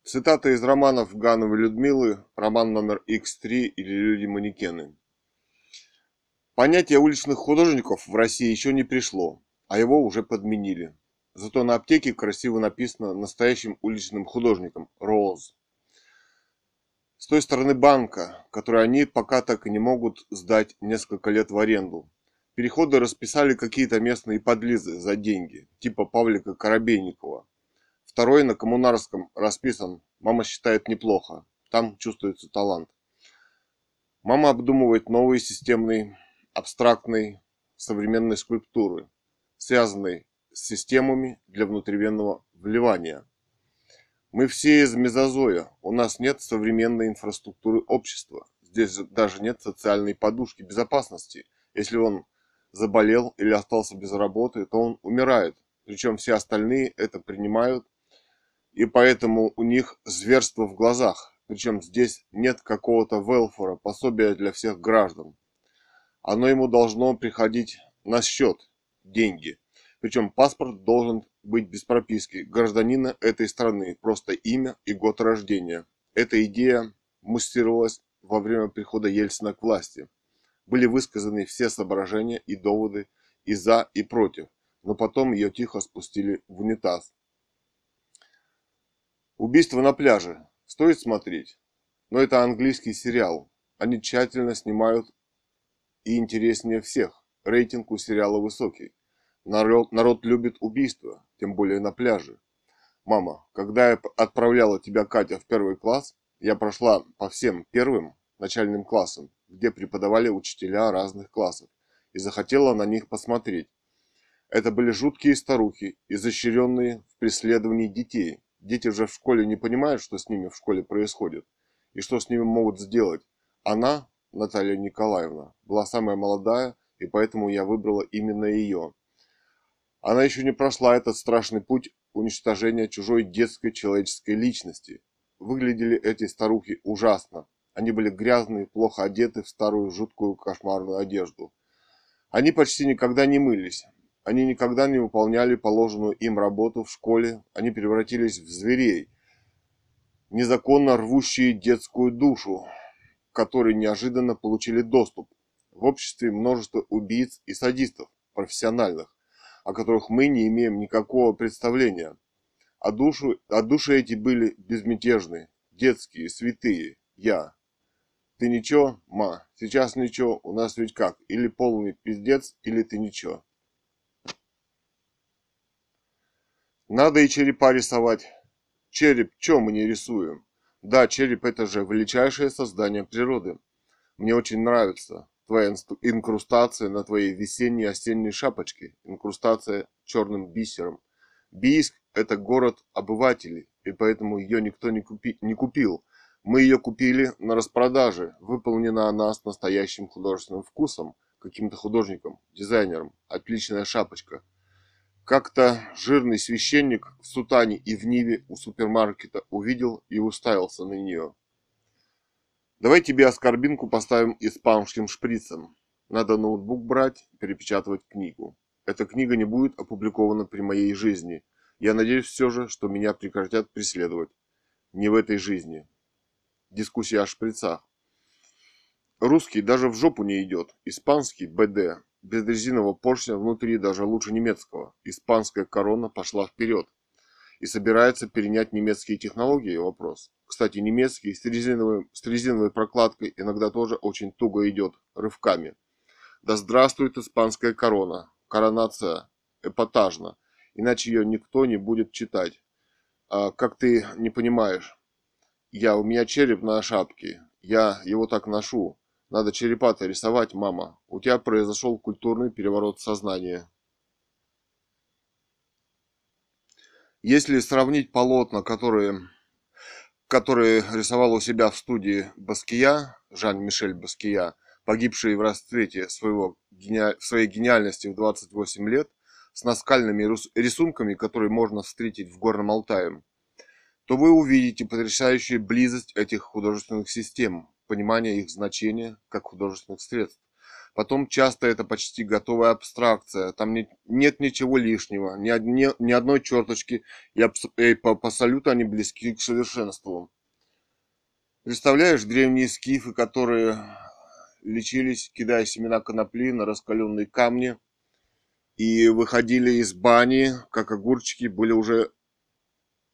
Speaker 2: Цитата из романов Гановой Людмилы, роман номер X3 или «Люди-манекены». Понятие уличных художников в России еще не пришло, а его уже подменили. Зато на аптеке красиво написано настоящим уличным художником «Роуз». С той стороны банка, который они пока так и не могут сдать несколько лет в аренду. Переходы расписали какие-то местные подлизы за деньги, типа Павлика Коробейникова – Второй на коммунарском расписан. Мама считает неплохо. Там чувствуется талант. Мама обдумывает новые системные, абстрактные, современные скульптуры, связанные с системами для внутривенного вливания. Мы все из мезозоя. У нас нет современной инфраструктуры общества. Здесь даже нет социальной подушки безопасности. Если он заболел или остался без работы, то он умирает. Причем все остальные это принимают и поэтому у них зверство в глазах. Причем здесь нет какого-то велфора, пособия для всех граждан. Оно ему должно приходить на счет, деньги. Причем паспорт должен быть без прописки гражданина этой страны, просто имя и год рождения. Эта идея муссировалась во время прихода Ельцина к власти. Были высказаны все соображения и доводы и за, и против, но потом ее тихо спустили в унитаз. Убийство на пляже. Стоит смотреть. Но это английский сериал. Они тщательно снимают и интереснее всех. Рейтинг у сериала высокий. Народ, народ любит убийства, тем более на пляже. Мама, когда я отправляла тебя, Катя, в первый класс, я прошла по всем первым начальным классам, где преподавали учителя разных классов, и захотела на них посмотреть. Это были жуткие старухи, изощренные в преследовании детей, Дети же в школе не понимают, что с ними в школе происходит и что с ними могут сделать. Она, Наталья Николаевна, была самая молодая, и поэтому я выбрала именно ее. Она еще не прошла этот страшный путь уничтожения чужой детской человеческой личности. Выглядели эти старухи ужасно. Они были грязные, плохо одеты в старую жуткую кошмарную одежду. Они почти никогда не мылись, они никогда не выполняли положенную им работу в школе, они превратились в зверей, незаконно рвущие детскую душу, которые неожиданно получили доступ. В обществе множество убийц и садистов, профессиональных, о которых мы не имеем никакого представления. А, душу, а души эти были безмятежные, детские, святые, я. Ты ничего, ма, сейчас ничего, у нас ведь как, или полный пиздец, или ты ничего. Надо и черепа рисовать. Череп, чё мы не рисуем? Да, череп это же величайшее создание природы. Мне очень нравится твоя инкрустация на твоей весенней осенней шапочке, инкрустация черным бисером. Бийск – это город обывателей, и поэтому ее никто не, купи, не купил. Мы ее купили на распродаже, выполнена она с настоящим художественным вкусом, каким-то художником, дизайнером. Отличная шапочка – как-то жирный священник в сутане и в Ниве у супермаркета увидел и уставился на нее. Давай тебе оскорбинку поставим испанским шприцем. Надо ноутбук брать, перепечатывать книгу. Эта книга не будет опубликована при моей жизни. Я надеюсь все же, что меня прекратят преследовать. Не в этой жизни. Дискуссия о шприцах. Русский даже в жопу не идет. Испанский – БД. Без резинового поршня внутри даже лучше немецкого. Испанская корона пошла вперед. И собирается перенять немецкие технологии? Вопрос. кстати, немецкий, с резиновой, с резиновой прокладкой, иногда тоже очень туго идет, рывками. Да здравствует испанская корона, коронация эпатажна, иначе ее никто не будет читать. А, как ты не понимаешь, я, у меня череп на шапке, я его так ношу. Надо черепа-то рисовать, мама. У тебя произошел культурный переворот сознания. Если сравнить полотна, которые, которые рисовал у себя в студии Баския, Жан-Мишель Баския, погибший в расцвете своего, своей гениальности в 28 лет, с наскальными рисунками, которые можно встретить в Горном Алтае, то вы увидите потрясающую близость этих художественных систем, понимание их значения как художественных средств. Потом часто это почти готовая абстракция, там нет, нет ничего лишнего, ни, одни, ни одной черточки, и, абс, и по, по салюту они близки к совершенству. Представляешь древние скифы, которые лечились, кидая семена конопли на раскаленные камни, и выходили из бани, как огурчики, были уже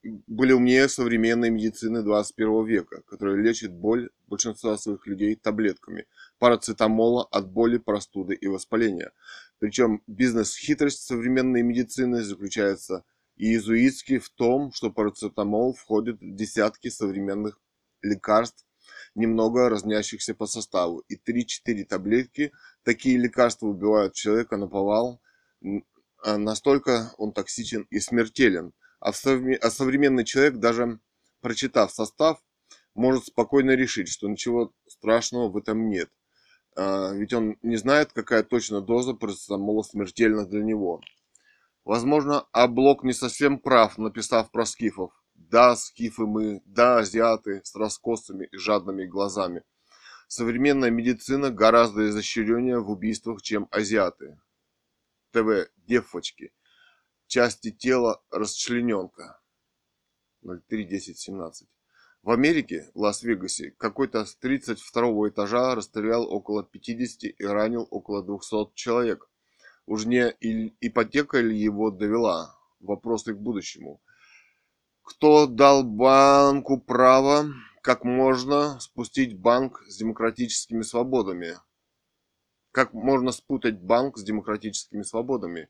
Speaker 2: были умнее современной медицины 21 века, которая лечит боль большинства своих людей таблетками парацетамола от боли, простуды и воспаления. Причем бизнес-хитрость современной медицины заключается и иезуитский в том, что парацетамол входит в десятки современных лекарств, немного разнящихся по составу. И 3-4 таблетки такие лекарства убивают человека на повал, а настолько он токсичен и смертелен – а, а современный человек, даже прочитав состав, может спокойно решить, что ничего страшного в этом нет. А, ведь он не знает, какая точно доза парацетамола смертельна для него. Возможно, Аблок не совсем прав, написав про скифов. Да, скифы мы, да, азиаты с раскосыми и жадными глазами. Современная медицина гораздо изощреннее в убийствах, чем азиаты. ТВ, девочки части тела расчлененка. 03.10.17. В Америке, в Лас-Вегасе, какой-то с 32 этажа расстрелял около 50 и ранил около 200 человек. Уж не ипотека ли его довела? Вопросы к будущему. Кто дал банку право, как можно спустить банк с демократическими свободами? Как можно спутать банк с демократическими свободами?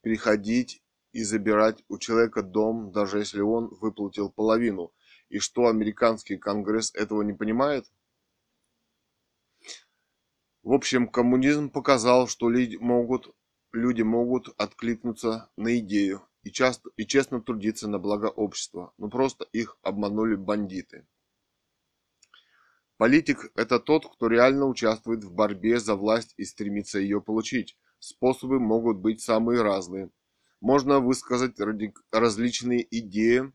Speaker 2: Переходить и забирать у человека дом, даже если он выплатил половину. И что американский конгресс этого не понимает? В общем, коммунизм показал, что люди могут, люди могут откликнуться на идею и, часто, и честно трудиться на благо общества, но просто их обманули бандиты. Политик – это тот, кто реально участвует в борьбе за власть и стремится ее получить. Способы могут быть самые разные – можно высказать различные идеи,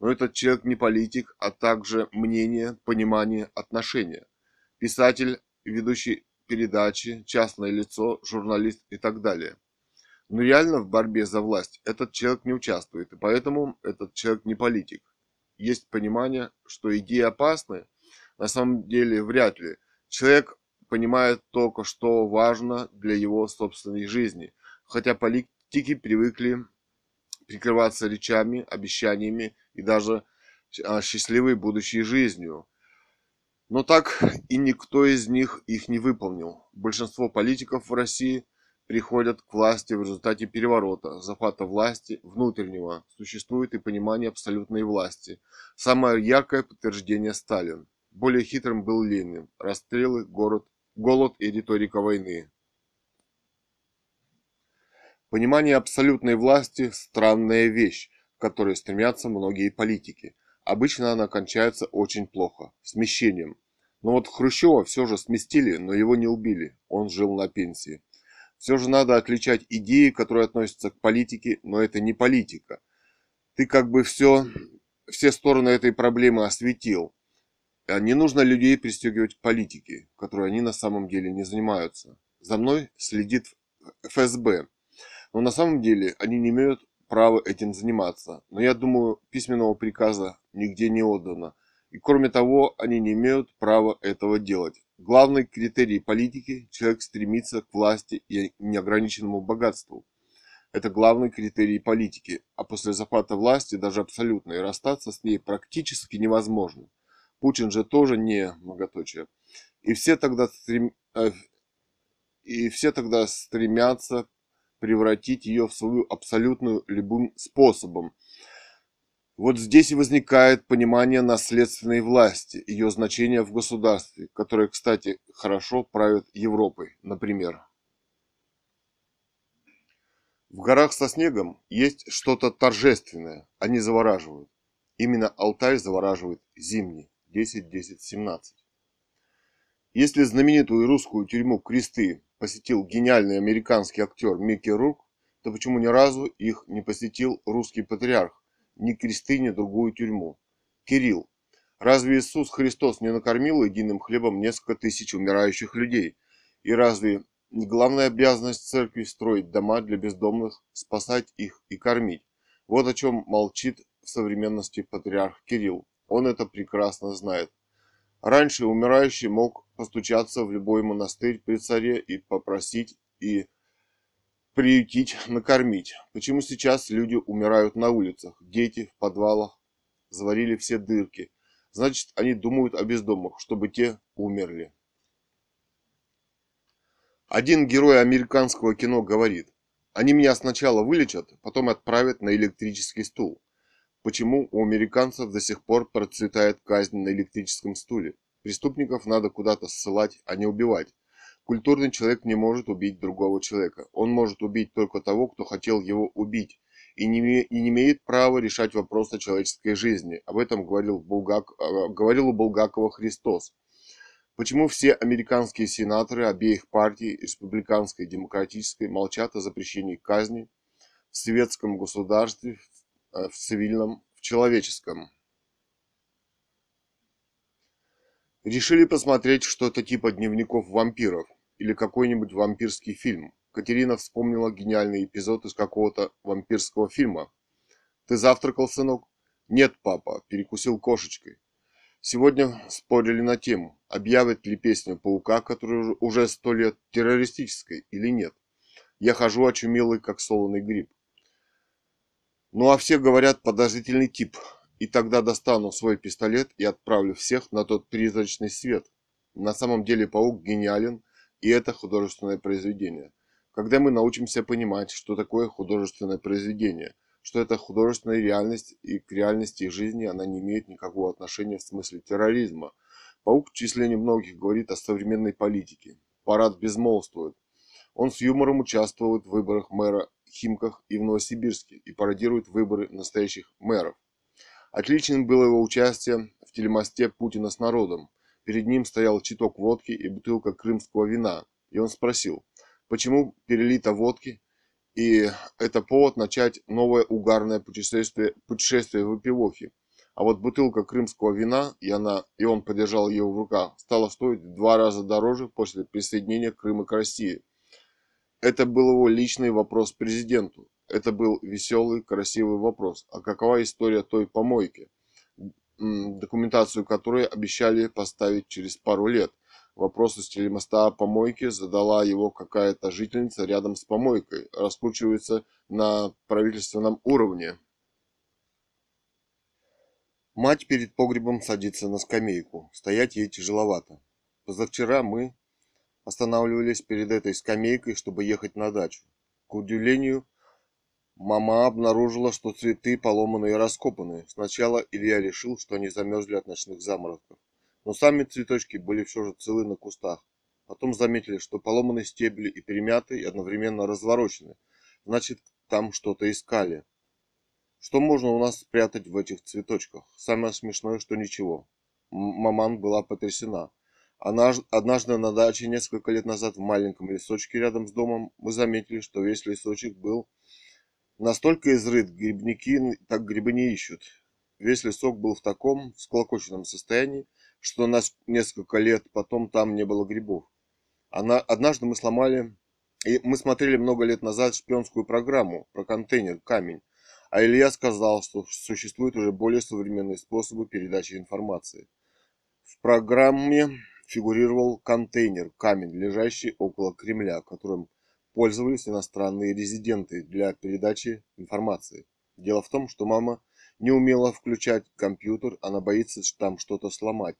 Speaker 2: но этот человек не политик, а также мнение, понимание, отношения. Писатель, ведущий передачи, частное лицо, журналист и так далее. Но реально в борьбе за власть этот человек не участвует, и поэтому этот человек не политик. Есть понимание, что идеи опасны, на самом деле вряд ли. Человек понимает только, что важно для его собственной жизни, хотя политик Тики привыкли прикрываться речами, обещаниями и даже а, счастливой будущей жизнью. Но так и никто из них их не выполнил. Большинство политиков в России приходят к власти в результате переворота, захвата власти внутреннего. Существует и понимание абсолютной власти. Самое яркое подтверждение Сталин. Более хитрым был Ленин. Расстрелы, город, голод и риторика войны. Понимание абсолютной власти – странная вещь, к которой стремятся многие политики. Обычно она кончается очень плохо – смещением. Но вот Хрущева все же сместили, но его не убили, он жил на пенсии. Все же надо отличать идеи, которые относятся к политике, но это не политика. Ты как бы все, все стороны этой проблемы осветил. А не нужно людей пристегивать к политике, которой они на самом деле не занимаются. За мной следит ФСБ, но на самом деле они не имеют права этим заниматься. Но я думаю, письменного приказа нигде не отдано. И кроме того, они не имеют права этого делать. Главный критерий политики – человек стремится к власти и неограниченному богатству. Это главный критерий политики, а после захвата власти, даже абсолютно, и расстаться с ней практически невозможно. Путин же тоже не многоточие. И все тогда, стрем... Э, и все тогда стремятся превратить ее в свою абсолютную любым способом. Вот здесь и возникает понимание наследственной власти, ее значения в государстве, которое, кстати, хорошо правит Европой, например. В горах со снегом есть что-то торжественное, они завораживают. Именно Алтай завораживает зимний 10-10-17. Если знаменитую русскую тюрьму Кресты посетил гениальный американский актер Микки Рук, то почему ни разу их не посетил русский патриарх, ни Кресты, ни другую тюрьму? Кирилл. Разве Иисус Христос не накормил единым хлебом несколько тысяч умирающих людей? И разве не главная обязанность церкви строить дома для бездомных, спасать их и кормить. Вот о чем молчит в современности патриарх Кирилл. Он это прекрасно знает. Раньше умирающий мог постучаться в любой монастырь при царе и попросить и приютить, накормить. Почему сейчас люди умирают на улицах, дети в подвалах, заварили все дырки? Значит, они думают о бездомных, чтобы те умерли. Один герой американского кино говорит, они меня сначала вылечат, потом отправят на электрический стул. Почему у американцев до сих пор процветает казнь на электрическом стуле? Преступников надо куда-то ссылать, а не убивать. Культурный человек не может убить другого человека. Он может убить только того, кто хотел его убить, и не, и не имеет права решать вопросы человеческой жизни. Об этом говорил, Булгак, э, говорил у Булгакова Христос. Почему все американские сенаторы обеих партий, республиканской и демократической, молчат о запрещении казни в светском государстве, в цивильном, в человеческом? Решили посмотреть что-то типа дневников вампиров или какой-нибудь вампирский фильм. Катерина вспомнила гениальный эпизод из какого-то вампирского фильма. «Ты завтракал, сынок?» «Нет, папа, перекусил кошечкой». Сегодня спорили на тему, объявит ли песню «Паука», которая уже сто лет, террористической или нет. Я хожу очумелый, как солоный гриб. Ну а все говорят подозрительный тип, и тогда достану свой пистолет и отправлю всех на тот призрачный свет. На самом деле паук гениален, и это художественное произведение. Когда мы научимся понимать, что такое художественное произведение – что это художественная реальность, и к реальности жизни она не имеет никакого отношения в смысле терроризма. Паук в числе немногих говорит о современной политике. Парад безмолвствует. Он с юмором участвует в выборах мэра Химках и в Новосибирске и пародирует выборы настоящих мэров. Отличным было его участие в телемосте Путина с народом. Перед ним стоял читок водки и бутылка крымского вина. И он спросил, почему перелито водки и это повод начать новое угарное путешествие, путешествие в Эпилохе. А вот бутылка крымского вина, и, она, и он подержал ее в руках, стала стоить в два раза дороже после присоединения Крыма к России. Это был его личный вопрос президенту. Это был веселый, красивый вопрос. А какова история той помойки, документацию которой обещали поставить через пару лет – Вопрос из телемоста о помойке задала его какая-то жительница рядом с помойкой. Раскручивается на правительственном уровне. Мать перед погребом садится на скамейку. Стоять ей тяжеловато. Позавчера мы останавливались перед этой скамейкой, чтобы ехать на дачу. К удивлению, мама обнаружила, что цветы поломаны и раскопаны. Сначала Илья решил, что они замерзли от ночных заморозков но сами цветочки были все же целы на кустах. Потом заметили, что поломаны стебли и перемяты, и одновременно разворочены. Значит, там что-то искали. Что можно у нас спрятать в этих цветочках? Самое смешное, что ничего. Маман была потрясена. Однажды на даче несколько лет назад в маленьком лесочке рядом с домом мы заметили, что весь лесочек был настолько изрыт, грибники так грибы не ищут. Весь лесок был в таком всклокоченном состоянии, что на несколько лет потом там не было грибов. Она, однажды мы сломали, и мы смотрели много лет назад шпионскую программу про контейнер, камень, а Илья сказал, что существуют уже более современные способы передачи информации. В программе фигурировал контейнер, камень, лежащий около Кремля, которым пользовались иностранные резиденты для передачи информации. Дело в том, что мама не умела включать компьютер, она боится там что-то сломать.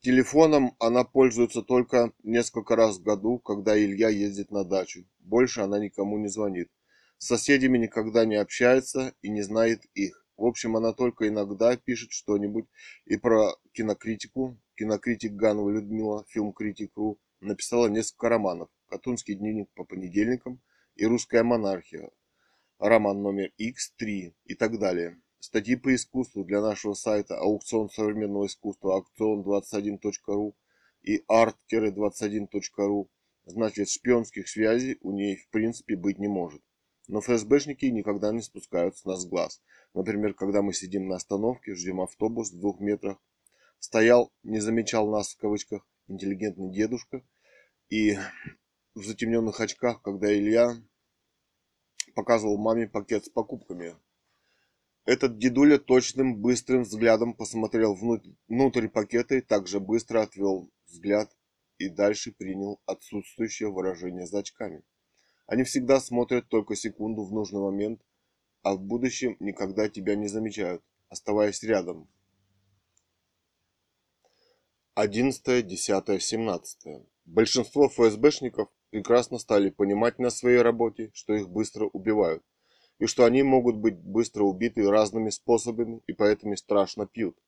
Speaker 2: Телефоном она пользуется только несколько раз в году, когда Илья ездит на дачу. Больше она никому не звонит. С соседями никогда не общается и не знает их. В общем, она только иногда пишет что-нибудь и про кинокритику. Кинокритик Ганова Людмила, фильм-критик.ру, написала несколько романов. «Катунский дневник по понедельникам» и «Русская монархия», роман номер X3 и так далее. Статьи по искусству для нашего сайта аукцион современного искусства аукцион21.ру и art-21.ru. Значит, шпионских связей у ней в принципе быть не может. Но ФСБшники никогда не спускают с нас глаз. Например, когда мы сидим на остановке, ждем автобус в двух метрах, стоял, не замечал нас в кавычках, интеллигентный дедушка, и в затемненных очках, когда Илья показывал маме пакет с покупками, этот дедуля точным, быстрым взглядом посмотрел внутрь пакета и также быстро отвел взгляд и дальше принял отсутствующее выражение за очками. Они всегда смотрят только секунду в нужный момент, а в будущем никогда тебя не замечают, оставаясь рядом. 11, 10, 17. Большинство ФСБшников прекрасно стали понимать на своей работе, что их быстро убивают и что они могут быть быстро убиты разными способами и поэтому страшно пьют.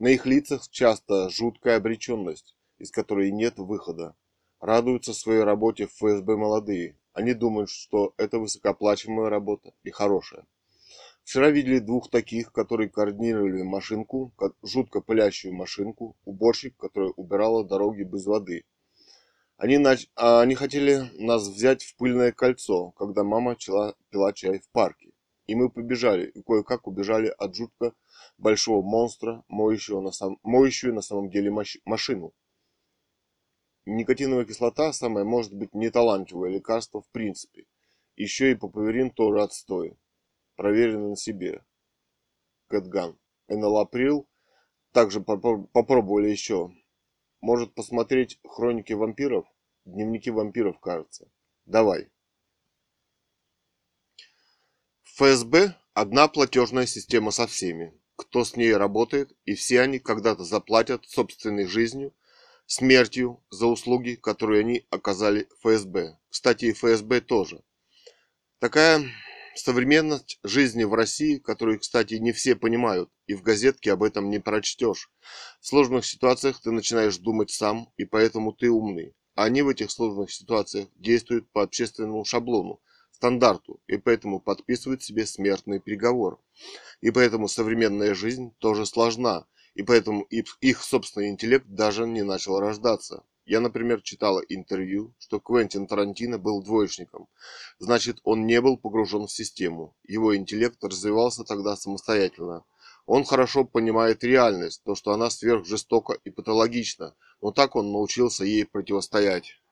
Speaker 2: На их лицах часто жуткая обреченность, из которой нет выхода. Радуются своей работе в ФСБ молодые. Они думают, что это высокооплачиваемая работа и хорошая. Вчера видели двух таких, которые координировали машинку, жутко пылящую машинку, уборщик, которая убирала дороги без воды. Они, нач... а, они хотели нас взять в пыльное кольцо, когда мама чела... пила чай в парке. И мы побежали, и кое-как убежали от жутко большого монстра, моющего на, сам... моющую на самом деле маш... машину. Никотиновая кислота самое может быть неталантливое лекарство в принципе. Еще и папаверин тоже отстой. Проверено на себе. Кэтган. Энолаприл также попробовали еще. Может посмотреть хроники вампиров? Дневники вампиров, кажется. Давай. ФСБ – одна платежная система со всеми, кто с ней работает, и все они когда-то заплатят собственной жизнью, смертью за услуги, которые они оказали ФСБ. Кстати, и ФСБ тоже. Такая современность жизни в России, которую, кстати, не все понимают, и в газетке об этом не прочтешь. В сложных ситуациях ты начинаешь думать сам, и поэтому ты умный. А они в этих сложных ситуациях действуют по общественному шаблону, стандарту, и поэтому подписывают себе смертный приговор. И поэтому современная жизнь тоже сложна, и поэтому их собственный интеллект даже не начал рождаться. Я, например, читала интервью, что Квентин Тарантино был двоечником. Значит, он не был погружен в систему. Его интеллект развивался тогда самостоятельно. Он хорошо понимает реальность, то, что она сверхжестока и патологична, но так он научился ей противостоять.